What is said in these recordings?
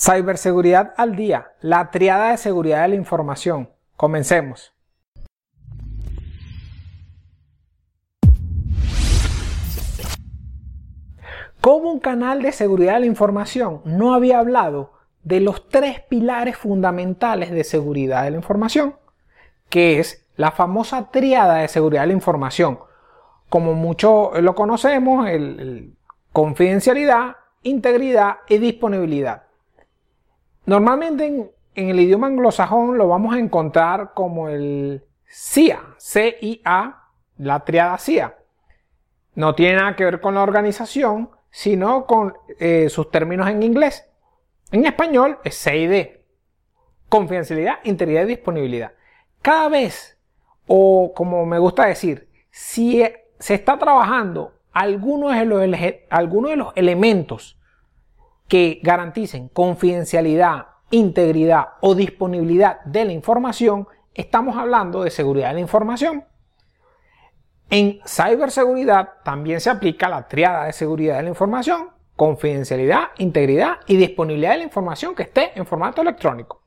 Ciberseguridad al día, la triada de seguridad de la información. Comencemos. Como un canal de seguridad de la información no había hablado de los tres pilares fundamentales de seguridad de la información, que es la famosa triada de seguridad de la información. Como muchos lo conocemos, el, confidencialidad, integridad y disponibilidad. Normalmente en, el idioma anglosajón lo vamos a encontrar como el CIA, C-I-A, la triada CIA. No tiene nada que ver con la organización, sino con eh, sus términos en inglés. En español es CID. Confidencialidad, integridad y disponibilidad. Cada vez, o como me gusta decir, si se está trabajando algunos de los, algunos de los elementos que garanticen confidencialidad, integridad o disponibilidad de la información, estamos hablando de seguridad de la información. En ciberseguridad también se aplica la triada de seguridad de la información, confidencialidad, integridad y disponibilidad de la información que esté en formato electrónico,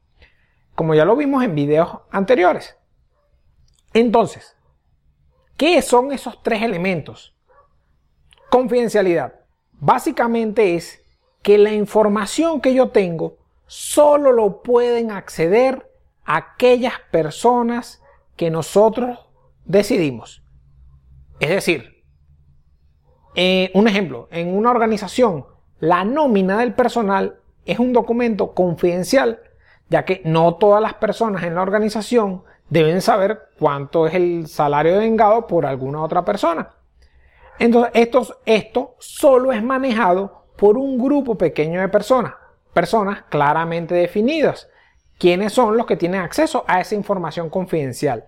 como ya lo vimos en videos anteriores. Entonces, ¿qué son esos tres elementos? Confidencialidad. Básicamente es que la información que yo tengo solo lo pueden acceder aquellas personas que nosotros decidimos. Es decir, eh, un ejemplo, en una organización, la nómina del personal es un documento confidencial, ya que no todas las personas en la organización deben saber cuánto es el salario vengado por alguna otra persona. Entonces, esto, esto solo es manejado por un grupo pequeño de personas, personas claramente definidas, quienes son los que tienen acceso a esa información confidencial.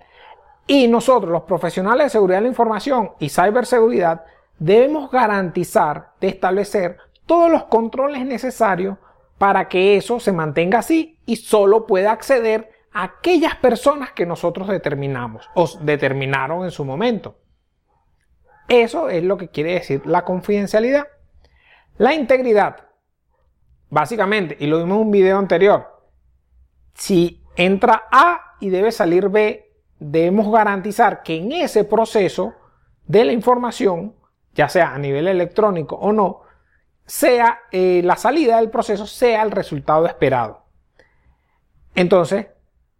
Y nosotros, los profesionales de seguridad de la información y ciberseguridad, debemos garantizar de establecer todos los controles necesarios para que eso se mantenga así y solo pueda acceder a aquellas personas que nosotros determinamos o determinaron en su momento. Eso es lo que quiere decir la confidencialidad. La integridad, básicamente, y lo vimos en un video anterior, si entra A y debe salir B, debemos garantizar que en ese proceso de la información, ya sea a nivel electrónico o no, sea eh, la salida del proceso sea el resultado esperado. Entonces,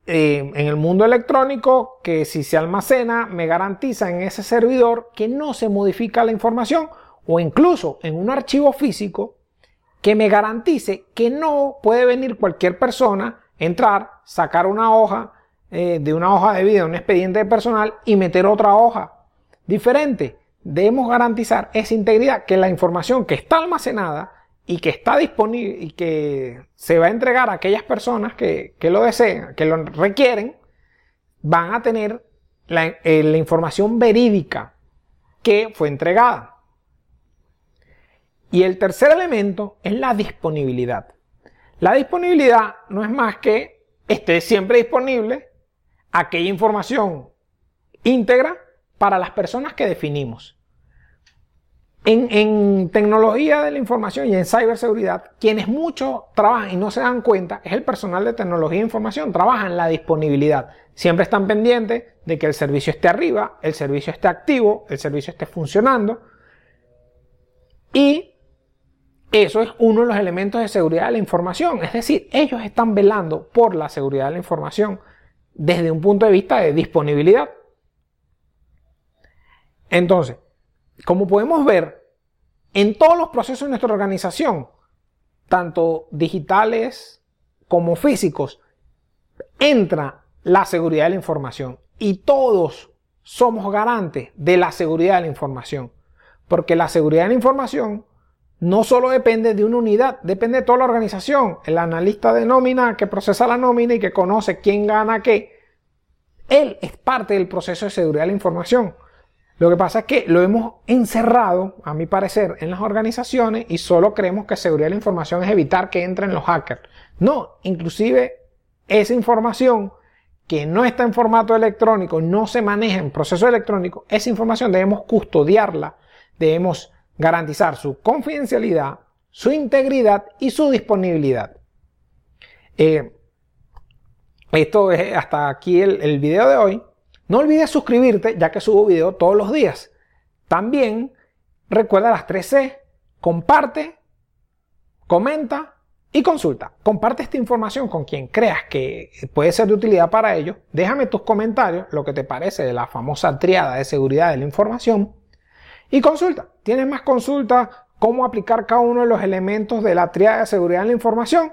eh, en el mundo electrónico, que si se almacena, me garantiza en ese servidor que no se modifica la información o incluso en un archivo físico que me garantice que no puede venir cualquier persona, entrar, sacar una hoja eh, de una hoja de vida, un expediente personal y meter otra hoja diferente. Debemos garantizar esa integridad, que la información que está almacenada y que está disponible y que se va a entregar a aquellas personas que, lo desean, que lo requieren, van a tener la, eh, la información verídica que fue entregada. Y el tercer elemento es la disponibilidad. La disponibilidad no es más que esté siempre disponible aquella información íntegra para las personas que definimos. En, tecnología de la información y en ciberseguridad, quienes mucho trabajan y no se dan cuenta es el personal de tecnología e información, trabajan la disponibilidad. Siempre están pendientes de que el servicio esté arriba, el servicio esté activo, el servicio esté funcionando. Y eso es uno de los elementos de seguridad de la información. Es decir, ellos están velando por la seguridad de la información desde un punto de vista de disponibilidad. Entonces, como podemos ver, en todos los procesos de nuestra organización, tanto digitales como físicos, entra la seguridad de la información. Y todos somos garantes de la seguridad de la información. Porque la seguridad de la información no solo depende de una unidad, depende de toda la organización. El analista de nómina que procesa la nómina y que conoce quién gana qué, él es parte del proceso de seguridad de la información. Lo que pasa es que lo hemos encerrado, a mi parecer, en las organizaciones y solo creemos que seguridad de la información es evitar que entren los hackers. No, inclusive esa información que no está en formato electrónico, no se maneja en proceso electrónico, esa información debemos custodiarla, debemos garantizar su confidencialidad, su integridad y su disponibilidad. Eh, esto es hasta aquí el, video de hoy. No olvides suscribirte ya que subo video todos los días. También recuerda las 3C. Comparte, comenta y consulta. Comparte esta información con quien creas que puede ser de utilidad para ellos. Déjame tus comentarios, lo que te parece de la famosa triada de seguridad de la información. Y consulta. ¿Tienes más consultas? ¿Cómo aplicar cada uno de los elementos de la triada de seguridad de la información?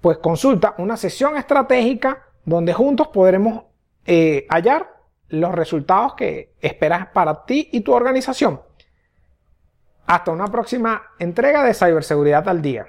Pues consulta una sesión estratégica donde juntos podremos eh, hallar los resultados que esperas para ti y tu organización. Hasta una próxima entrega de Ciberseguridad al Día.